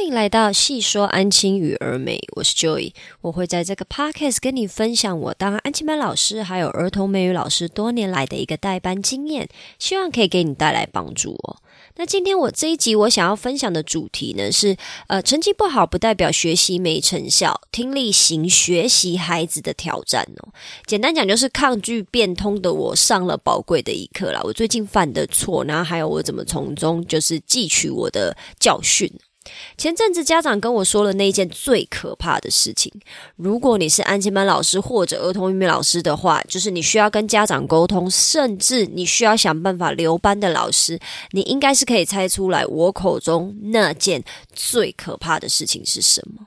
欢迎来到细说安亲与儿美，我是 Joy，我会在这个 podcast 跟你分享我当安亲班老师还有儿童美语老师多年来的一个代班经验，希望可以给你带来帮助哦。那今天我这一集我想要分享的主题呢是，呃，成绩不好不代表学习没成效，听力型学习孩子的挑战哦。简单讲就是抗拒变通的我上了宝贵的一课啦。我最近犯的错，然后还有我怎么从中就是汲取我的教训。前阵子家长跟我说了那一件最可怕的事情。如果你是安亲班老师或者儿童英语老师的话，就是你需要跟家长沟通，甚至你需要想办法留班的老师，你应该是可以猜出来我口中那件最可怕的事情是什么。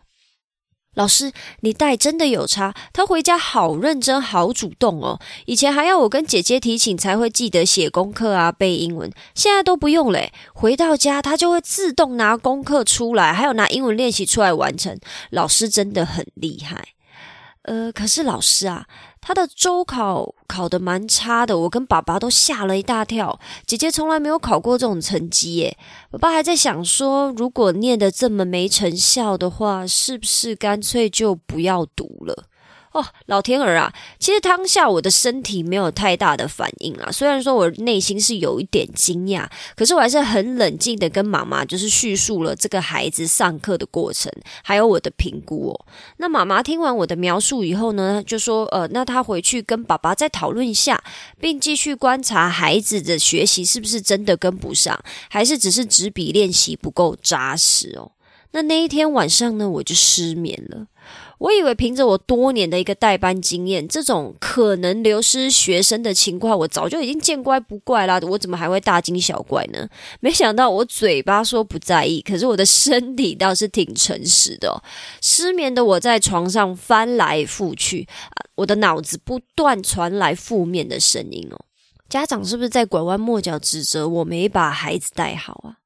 老师，你带真的有差。他回家好认真，好主动哦。以前还要我跟姐姐提醒才会记得写功课啊、背英文，现在都不用嘞。回到家，他就会自动拿功课出来，还有拿英文练习出来完成。老师真的很厉害。呃，可是老师啊。他的周考考得蛮差的，我跟爸爸都吓了一大跳。姐姐从来没有考过这种成绩耶。爸爸还在想说，如果念得这么没成效的话，是不是干脆就不要读了？哦，老天儿啊！其实当下我的身体没有太大的反应啊，虽然说我内心是有一点惊讶，可是我还是很冷静的跟妈妈就是叙述了这个孩子上课的过程，还有我的评估哦。那妈妈听完我的描述以后呢，就说：呃，那他回去跟爸爸再讨论一下，并继续观察孩子的学习是不是真的跟不上，还是只是纸笔练习不够扎实哦。那那一天晚上呢，我就失眠了。我以为凭着我多年的一个代班经验，这种可能流失学生的情况，我早就已经见怪不怪啦。我怎么还会大惊小怪呢？没想到我嘴巴说不在意，可是我的身体倒是挺诚实的。失眠的我在床上翻来覆去，啊，我的脑子不断传来负面的声音哦。家长是不是在拐弯抹角指责我没把孩子带好啊？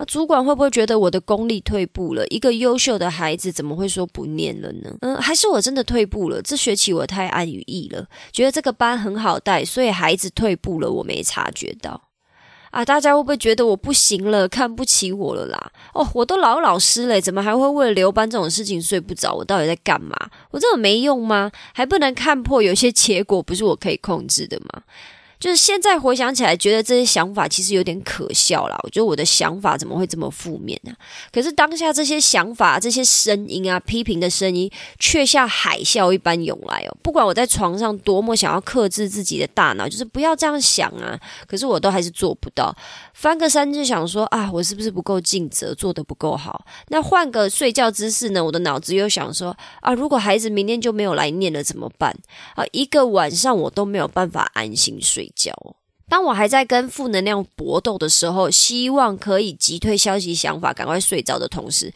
那主管会不会觉得我的功力退步了？一个优秀的孩子怎么会说不念了呢？嗯，还是我真的退步了？这学期我太安于逸了，觉得这个班很好带，所以孩子退步了，我没察觉到。啊，大家会不会觉得我不行了，看不起我了啦？哦，我都老老师嘞，怎么还会为了留班这种事情睡不着？我到底在干嘛？我这么没用吗？还不能看破有些结果不是我可以控制的吗？就是现在回想起来，觉得这些想法其实有点可笑啦。我觉得我的想法怎么会这么负面呢？可是当下这些想法、这些声音啊、批评的声音，却像海啸一般涌来哦。不管我在床上多么想要克制自己的大脑，就是不要这样想啊，可是我都还是做不到。翻个身就想说啊，我是不是不够尽责，做的不够好？那换个睡觉姿势呢？我的脑子又想说啊，如果孩子明天就没有来念了怎么办？啊，一个晚上我都没有办法安心睡。觉。当我还在跟负能量搏斗的时候，希望可以击退消极想法，赶快睡着的同时，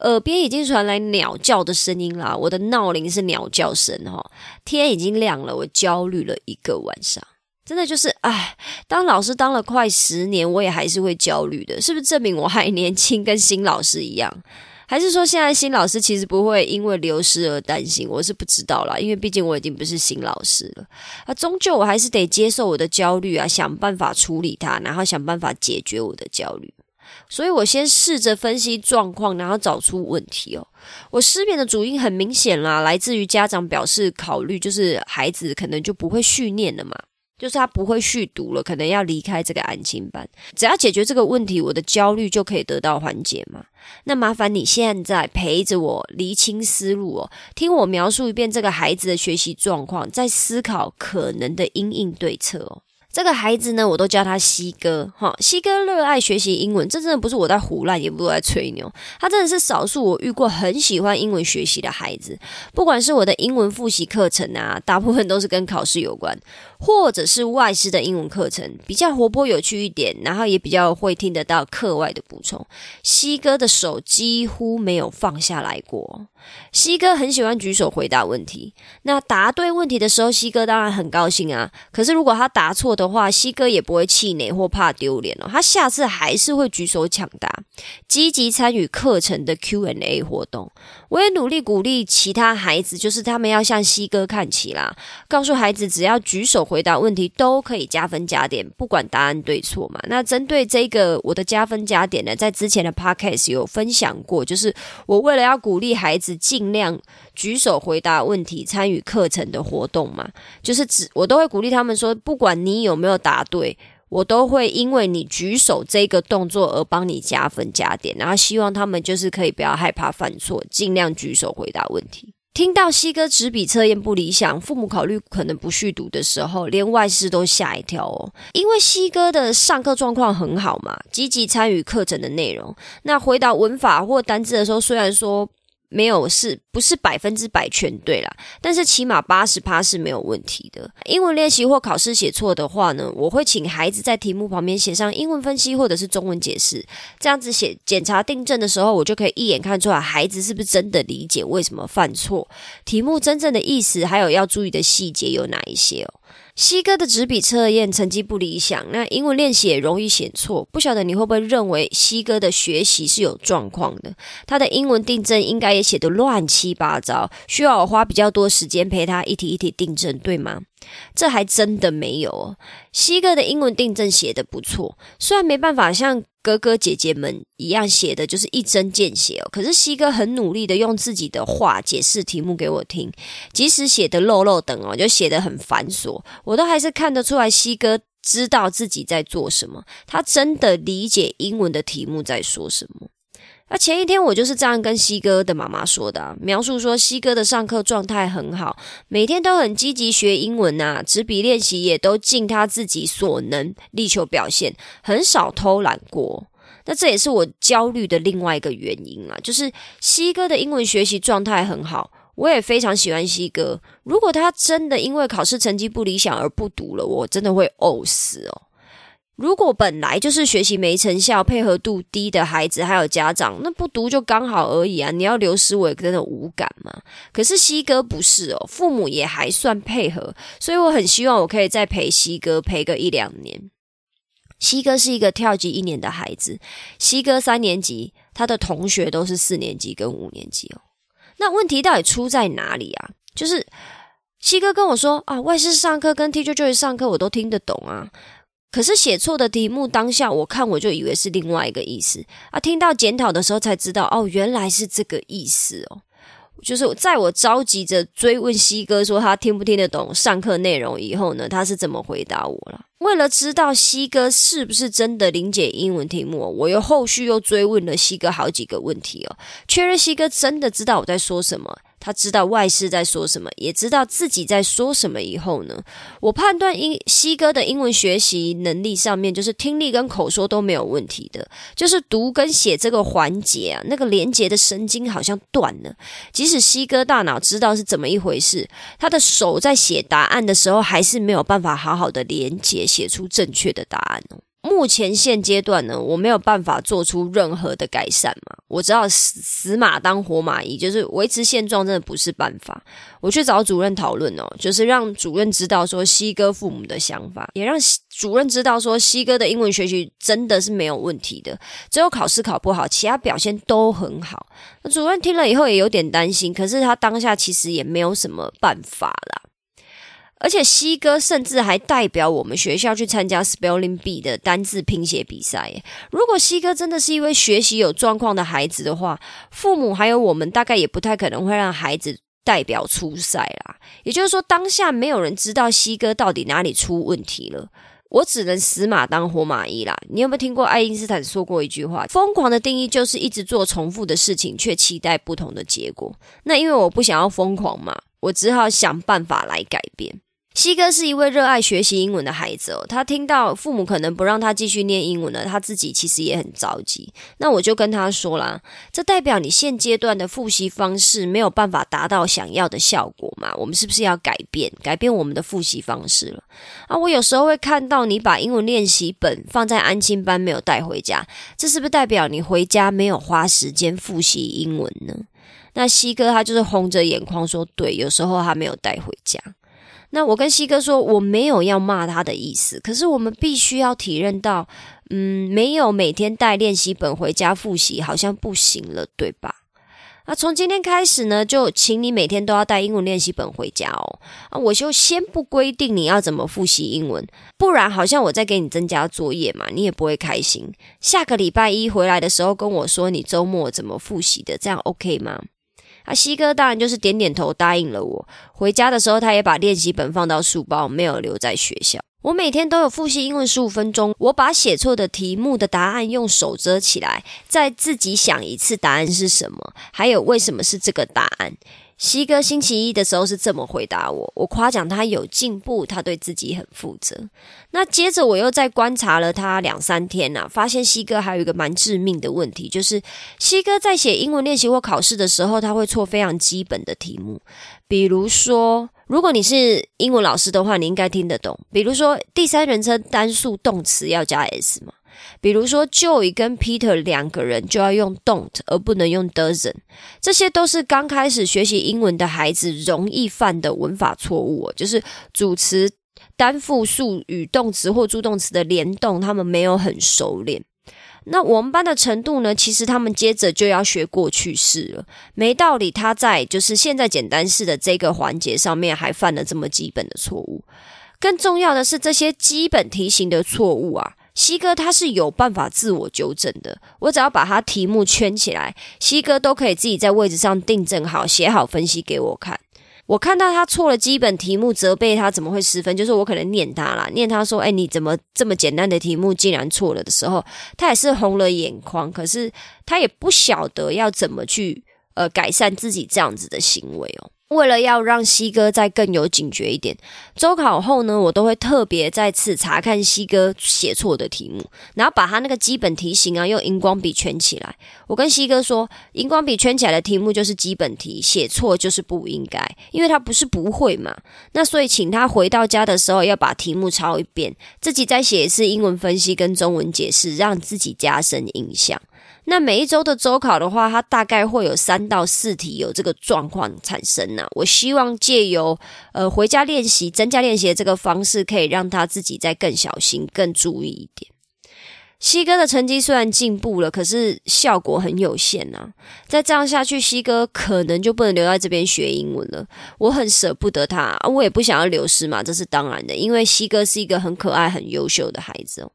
耳边已经传来鸟叫的声音啦。我的闹铃是鸟叫声哈，天已经亮了，我焦虑了一个晚上，真的就是唉，当老师当了快十年，我也还是会焦虑的，是不是证明我还年轻，跟新老师一样？还是说，现在新老师其实不会因为流失而担心？我是不知道啦，因为毕竟我已经不是新老师了啊。终究我还是得接受我的焦虑啊，想办法处理它，然后想办法解决我的焦虑。所以我先试着分析状况，然后找出问题哦。我失眠的主因很明显啦，来自于家长表示考虑，就是孩子可能就不会训练了嘛。就是他不会续读了，可能要离开这个安亲班。只要解决这个问题，我的焦虑就可以得到缓解嘛。那麻烦你现在陪着我厘清思路哦，听我描述一遍这个孩子的学习状况，再思考可能的因应对策哦。这个孩子呢，我都叫他西哥哈。西哥热爱学习英文，这真的不是我在胡乱，也不是在吹牛。他真的是少数我遇过很喜欢英文学习的孩子。不管是我的英文复习课程啊，大部分都是跟考试有关，或者是外师的英文课程，比较活泼有趣一点，然后也比较会听得到课外的补充。西哥的手几乎没有放下来过。西哥很喜欢举手回答问题。那答对问题的时候，西哥当然很高兴啊。可是如果他答错的话，西哥也不会气馁或怕丢脸哦。他下次还是会举手抢答，积极参与课程的 Q&A 活动。我也努力鼓励其他孩子，就是他们要向西哥看齐啦。告诉孩子，只要举手回答问题都可以加分加点，不管答案对错嘛。那针对这个我的加分加点呢，在之前的 podcast 有分享过，就是我为了要鼓励孩子尽量举手回答问题，参与课程的活动嘛，就是只我都会鼓励他们说，不管你有没有答对。我都会因为你举手这个动作而帮你加分加点，然后希望他们就是可以不要害怕犯错，尽量举手回答问题。听到西哥纸笔测验不理想，父母考虑可能不续读的时候，连外师都吓一跳哦。因为西哥的上课状况很好嘛，积极参与课程的内容，那回答文法或单字的时候，虽然说。没有是不是百分之百全对啦？但是起码八十趴是没有问题的。英文练习或考试写错的话呢，我会请孩子在题目旁边写上英文分析或者是中文解释，这样子写检查订正的时候，我就可以一眼看出来孩子是不是真的理解为什么犯错，题目真正的意思，还有要注意的细节有哪一些哦。西哥的纸笔测验成绩不理想，那英文练习也容易写错。不晓得你会不会认为西哥的学习是有状况的？他的英文订正应该也写得乱七八糟，需要我花比较多时间陪他一题一题订正，对吗？这还真的没有哦。西哥的英文订正写的不错，虽然没办法像。哥哥姐姐们一样写的就是一针见血哦，可是西哥很努力的用自己的话解释题目给我听，即使写的漏漏等哦，就写的很繁琐，我都还是看得出来西哥知道自己在做什么，他真的理解英文的题目在说什么。那前一天我就是这样跟西哥的妈妈说的，描述说西哥的上课状态很好，每天都很积极学英文呐，纸笔练习也都尽他自己所能力求表现，很少偷懒过。那这也是我焦虑的另外一个原因啊，就是西哥的英文学习状态很好，我也非常喜欢西哥。如果他真的因为考试成绩不理想而不读了，我真的会呕死哦。如果本来就是学习没成效、配合度低的孩子，还有家长，那不读就刚好而已啊！你要流失，我也真的无感嘛。可是西哥不是哦，父母也还算配合，所以我很希望我可以再陪西哥陪个一两年。西哥是一个跳级一年的孩子，西哥三年级，他的同学都是四年级跟五年级哦。那问题到底出在哪里啊？就是西哥跟我说啊，外师上课跟 Teacher Joy 上课，我都听得懂啊。可是写错的题目，当下我看我就以为是另外一个意思啊，听到检讨的时候才知道，哦，原来是这个意思哦。就是在我着急着追问西哥说他听不听得懂上课内容以后呢，他是怎么回答我了？为了知道西哥是不是真的理解英文题目，我又后续又追问了西哥好几个问题哦，确认西哥真的知道我在说什么。他知道外师在说什么，也知道自己在说什么。以后呢，我判断英西哥的英文学习能力上面，就是听力跟口说都没有问题的，就是读跟写这个环节啊，那个连接的神经好像断了。即使西哥大脑知道是怎么一回事，他的手在写答案的时候，还是没有办法好好的连接，写出正确的答案哦。目前现阶段呢，我没有办法做出任何的改善嘛。我知道死死马当活马医，就是维持现状真的不是办法。我去找主任讨论哦，就是让主任知道说西哥父母的想法，也让主任知道说西哥的英文学习真的是没有问题的，只有考试考不好，其他表现都很好。主任听了以后也有点担心，可是他当下其实也没有什么办法啦。而且西哥甚至还代表我们学校去参加 Spelling Bee 的单字拼写比赛。如果西哥真的是一位学习有状况的孩子的话，父母还有我们大概也不太可能会让孩子代表出赛啦。也就是说，当下没有人知道西哥到底哪里出问题了。我只能死马当活马医啦。你有没有听过爱因斯坦说过一句话？疯狂的定义就是一直做重复的事情，却期待不同的结果。那因为我不想要疯狂嘛，我只好想办法来改变。西哥是一位热爱学习英文的孩子哦，他听到父母可能不让他继续念英文了，他自己其实也很着急。那我就跟他说啦，这代表你现阶段的复习方式没有办法达到想要的效果嘛？我们是不是要改变，改变我们的复习方式了？啊，我有时候会看到你把英文练习本放在安亲班，没有带回家，这是不是代表你回家没有花时间复习英文呢？那西哥他就是红着眼眶说，对，有时候他没有带回家。那我跟西哥说，我没有要骂他的意思，可是我们必须要体认到，嗯，没有每天带练习本回家复习好像不行了，对吧？那从今天开始呢，就请你每天都要带英文练习本回家哦。啊，我就先不规定你要怎么复习英文，不然好像我在给你增加作业嘛，你也不会开心。下个礼拜一回来的时候跟我说你周末怎么复习的，这样 OK 吗？啊，西哥当然就是点点头答应了我。回家的时候，他也把练习本放到书包，没有留在学校。我每天都有复习英文十五分钟，我把写错的题目的答案用手遮起来，再自己想一次答案是什么，还有为什么是这个答案。西哥星期一的时候是这么回答我，我夸奖他有进步，他对自己很负责。那接着我又再观察了他两三天呐，发现西哥还有一个蛮致命的问题，就是西哥在写英文练习或考试的时候，他会错非常基本的题目，比如说，如果你是英文老师的话，你应该听得懂，比如说第三人称单数动词要加 s 嘛。比如说，Joey 跟 Peter 两个人就要用 don't 而不能用 doesn 这些都是刚开始学习英文的孩子容易犯的文法错误。就是主词、单复数与动词或助动词的联动，他们没有很熟练。那我们班的程度呢？其实他们接着就要学过去式了，没道理他在就是现在简单式的这个环节上面还犯了这么基本的错误。更重要的是，这些基本题型的错误啊。西哥他是有办法自我纠正的，我只要把他题目圈起来，西哥都可以自己在位置上订正好，写好分析给我看。我看到他错了基本题目，责备他怎么会失分，就是我可能念他啦，念他说：“哎，你怎么这么简单的题目竟然错了？”的时候，他也是红了眼眶，可是他也不晓得要怎么去呃改善自己这样子的行为哦。为了要让西哥再更有警觉一点，周考后呢，我都会特别再次查看西哥写错的题目，然后把他那个基本题型啊用荧光笔圈起来。我跟西哥说，荧光笔圈起来的题目就是基本题，写错就是不应该，因为他不是不会嘛。那所以请他回到家的时候要把题目抄一遍，自己再写一次英文分析跟中文解释，让自己加深印象。那每一周的周考的话，它大概会有三到四题有这个状况产生呢。我希望借由呃回家练习、增加练习的这个方式，可以让他自己再更小心、更注意一点。西哥的成绩虽然进步了，可是效果很有限呐。再这样下去，西哥可能就不能留在这边学英文了。我很舍不得他，我也不想要流失嘛，这是当然的，因为西哥是一个很可爱、很优秀的孩子哦。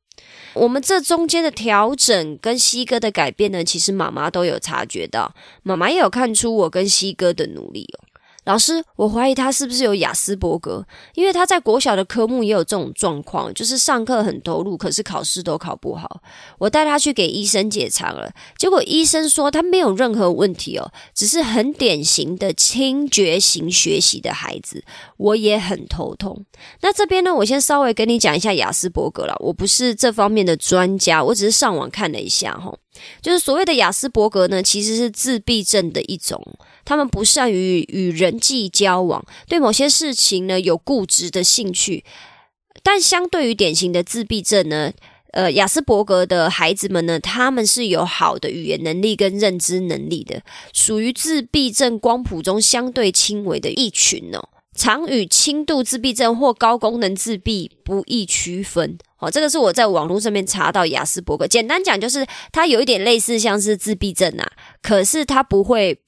我们这中间的调整跟西哥的改变呢，其实妈妈都有察觉到，妈妈也有看出我跟西哥的努力哦。老师，我怀疑他是不是有雅斯伯格？因为他在国小的科目也有这种状况，就是上课很投入，可是考试都考不好。我带他去给医生检查了，结果医生说他没有任何问题哦，只是很典型的听觉型学习的孩子。我也很头痛。那这边呢，我先稍微跟你讲一下雅斯伯格了。我不是这方面的专家，我只是上网看了一下哈。就是所谓的雅斯伯格呢，其实是自闭症的一种。他们不善于与人际交往，对某些事情呢有固执的兴趣。但相对于典型的自闭症呢，呃，雅斯伯格的孩子们呢，他们是有好的语言能力跟认知能力的，属于自闭症光谱中相对轻微的一群哦。常与轻度自闭症或高功能自闭不易区分。哦，这个是我在网络上面查到雅斯伯格。简单讲，就是他有一点类似像是自闭症啊，可是他不会，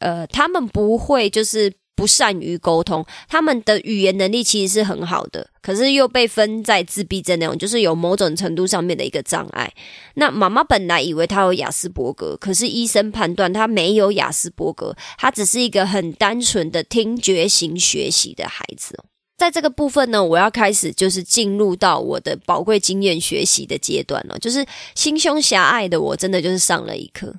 呃，他们不会就是不善于沟通，他们的语言能力其实是很好的，可是又被分在自闭症那种，就是有某种程度上面的一个障碍。那妈妈本来以为他有雅斯伯格，可是医生判断他没有雅斯伯格，他只是一个很单纯的听觉型学习的孩子。在这个部分呢，我要开始就是进入到我的宝贵经验学习的阶段了，就是心胸狭隘的我，真的就是上了一课。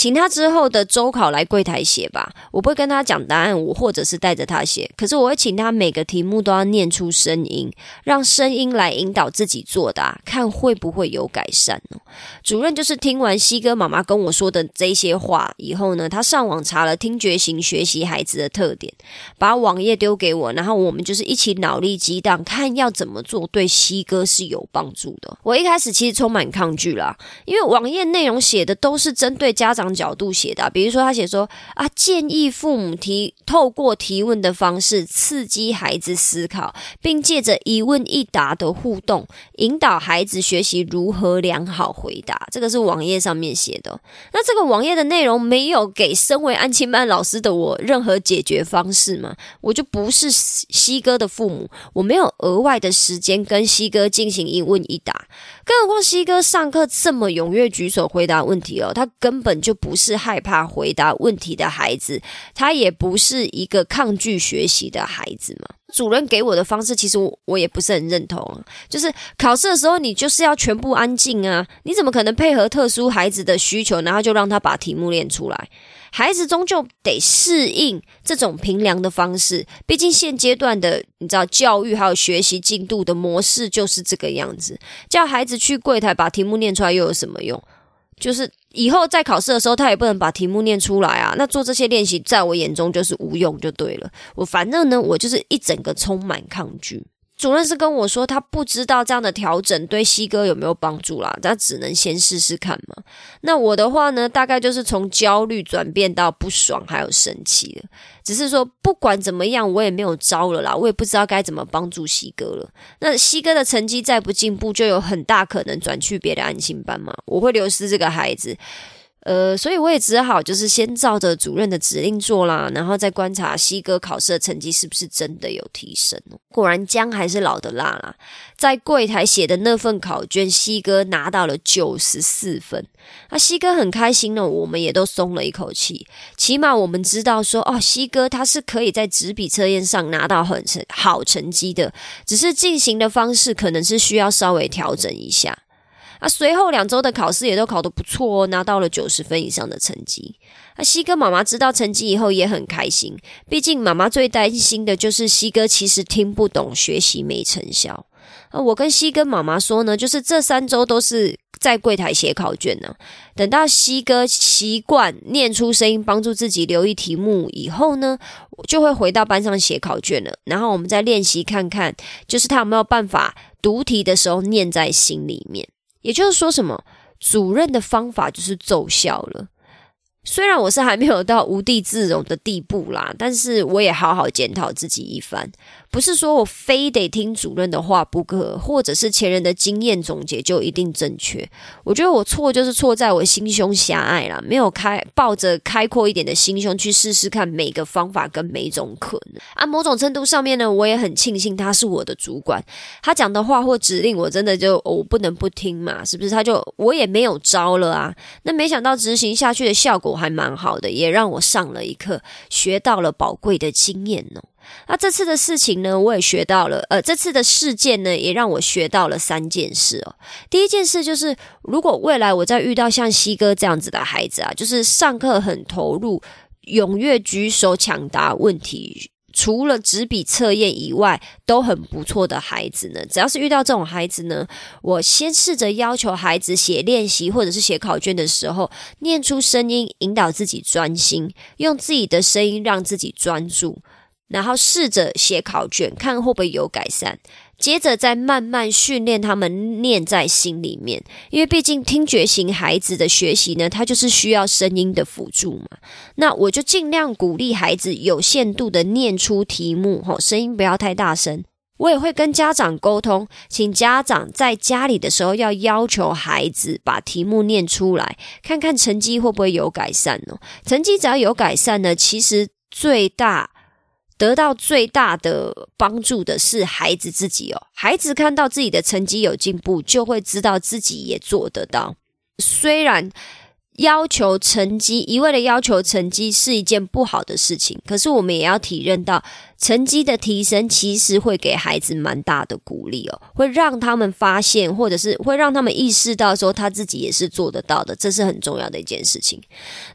请他之后的周考来柜台写吧，我不会跟他讲答案，我或者是带着他写。可是我会请他每个题目都要念出声音，让声音来引导自己作答，看会不会有改善哦。主任就是听完西哥妈妈跟我说的这些话以后呢，他上网查了听觉型学习孩子的特点，把网页丢给我，然后我们就是一起脑力激荡，看要怎么做对西哥是有帮助的。我一开始其实充满抗拒啦，因为网页内容写的都是针对家长。角度写的，比如说他写说啊，建议父母提透过提问的方式刺激孩子思考，并借着一问一答的互动，引导孩子学习如何良好回答。这个是网页上面写的。那这个网页的内容没有给身为安亲班老师的我任何解决方式吗？我就不是西哥的父母，我没有额外的时间跟西哥进行一问一答。更何况西哥上课这么踊跃举手回答问题哦，他根本就就不是害怕回答问题的孩子，他也不是一个抗拒学习的孩子嘛。主任给我的方式，其实我我也不是很认同，就是考试的时候你就是要全部安静啊，你怎么可能配合特殊孩子的需求，然后就让他把题目练出来？孩子终究得适应这种平凉的方式，毕竟现阶段的你知道教育还有学习进度的模式就是这个样子。叫孩子去柜台把题目念出来又有什么用？就是以后在考试的时候他也不能把题目念出来啊。那做这些练习在我眼中就是无用就对了。我反正呢，我就是一整个充满抗拒。主任是跟我说，他不知道这样的调整对西哥有没有帮助啦，他只能先试试看嘛。那我的话呢，大概就是从焦虑转变到不爽，还有生气了。只是说不管怎么样，我也没有招了啦，我也不知道该怎么帮助西哥了。那西哥的成绩再不进步，就有很大可能转去别的安心班嘛，我会流失这个孩子。呃，所以我也只好就是先照着主任的指令做啦，然后再观察西哥考试的成绩是不是真的有提升果然姜还是老的辣啦，在柜台写的那份考卷，西哥拿到了九十四分。那西哥很开心呢，我们也都松了一口气，起码我们知道说，哦，西哥他是可以在纸笔测验上拿到很成好成绩的，只是进行的方式可能是需要稍微调整一下。啊，随后两周的考试也都考得不错哦，拿到了九十分以上的成绩。啊，西哥妈妈知道成绩以后也很开心，毕竟妈妈最担心的就是西哥其实听不懂，学习没成效。啊，我跟西哥妈妈说呢，就是这三周都是在柜台写考卷呢，等到西哥习惯念出声音，帮助自己留意题目以后呢，就会回到班上写考卷了。然后我们再练习看看，就是他有没有办法读题的时候念在心里面。也就是说，什么主任的方法就是奏效了。虽然我是还没有到无地自容的地步啦，但是我也好好检讨自己一番。不是说我非得听主任的话不可，或者是前人的经验总结就一定正确。我觉得我错就是错在我心胸狭隘啦，没有开抱着开阔一点的心胸去试试看每个方法跟每种可能。啊，某种程度上面呢，我也很庆幸他是我的主管，他讲的话或指令我真的就我不能不听嘛，是不是？他就我也没有招了啊。那没想到执行下去的效果还蛮好的，也让我上了一课，学到了宝贵的经验呢。那这次的事情呢，我也学到了。呃，这次的事件呢，也让我学到了三件事哦。第一件事就是，如果未来我再遇到像西哥这样子的孩子啊，就是上课很投入、踊跃举手抢答问题，除了纸笔测验以外都很不错的孩子呢，只要是遇到这种孩子呢，我先试着要求孩子写练习或者是写考卷的时候，念出声音，引导自己专心，用自己的声音让自己专注。然后试着写考卷，看会不会有改善。接着再慢慢训练他们念在心里面，因为毕竟听觉型孩子的学习呢，他就是需要声音的辅助嘛。那我就尽量鼓励孩子有限度的念出题目，吼，声音不要太大声。我也会跟家长沟通，请家长在家里的时候要要求孩子把题目念出来，看看成绩会不会有改善哦。成绩只要有改善呢，其实最大。得到最大的帮助的是孩子自己哦，孩子看到自己的成绩有进步，就会知道自己也做得到。虽然。要求成绩，一味的要求成绩是一件不好的事情。可是我们也要体认到，成绩的提升其实会给孩子蛮大的鼓励哦，会让他们发现，或者是会让他们意识到说他自己也是做得到的，这是很重要的一件事情。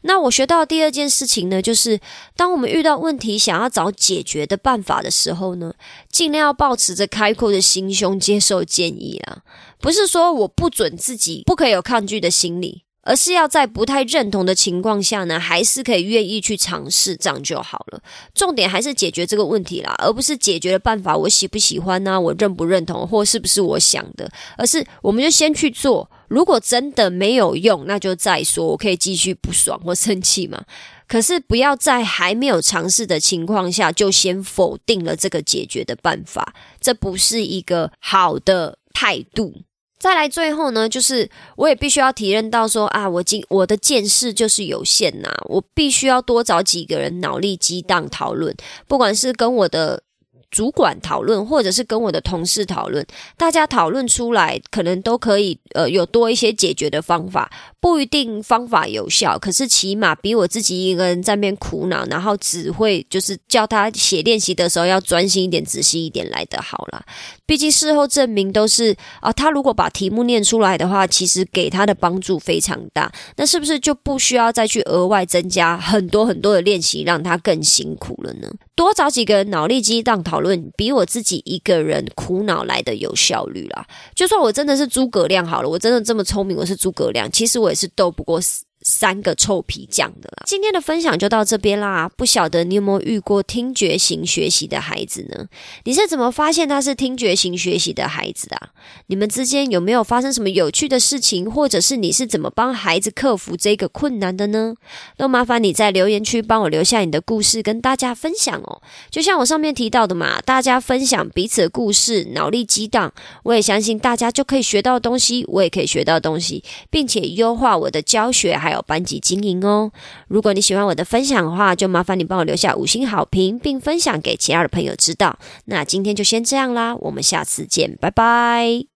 那我学到第二件事情呢，就是当我们遇到问题想要找解决的办法的时候呢，尽量要保持着开阔的心胸，接受建议啊，不是说我不准自己不可以有抗拒的心理。而是要在不太认同的情况下呢，还是可以愿意去尝试，这样就好了。重点还是解决这个问题啦，而不是解决的办法我喜不喜欢呢？我认不认同，或是不是我想的？而是我们就先去做，如果真的没有用，那就再说，我可以继续不爽或生气嘛。可是不要在还没有尝试的情况下，就先否定了这个解决的办法，这不是一个好的态度。再来最后呢，就是我也必须要体认到说啊，我今我的见识就是有限呐，我必须要多找几个人脑力激荡讨论，不管是跟我的。主管讨论，或者是跟我的同事讨论，大家讨论出来，可能都可以呃有多一些解决的方法，不一定方法有效，可是起码比我自己一个人在那边苦恼，然后只会就是叫他写练习的时候要专心一点、仔细一点来的好啦。毕竟事后证明都是啊，他如果把题目念出来的话，其实给他的帮助非常大。那是不是就不需要再去额外增加很多很多的练习，让他更辛苦了呢？多找几个脑力激荡讨论，比我自己一个人苦恼来的有效率啦。就算我真的是诸葛亮好了，我真的这么聪明，我是诸葛亮，其实我也是斗不过。三个臭皮匠的啦，今天的分享就到这边啦。不晓得你有没有遇过听觉型学习的孩子呢？你是怎么发现他是听觉型学习的孩子的？你们之间有没有发生什么有趣的事情，或者是你是怎么帮孩子克服这个困难的呢？都麻烦你在留言区帮我留下你的故事，跟大家分享哦。就像我上面提到的嘛，大家分享彼此的故事，脑力激荡，我也相信大家就可以学到东西，我也可以学到东西，并且优化我的教学还有班级经营哦，如果你喜欢我的分享的话，就麻烦你帮我留下五星好评，并分享给其他的朋友知道。那今天就先这样啦，我们下次见，拜拜。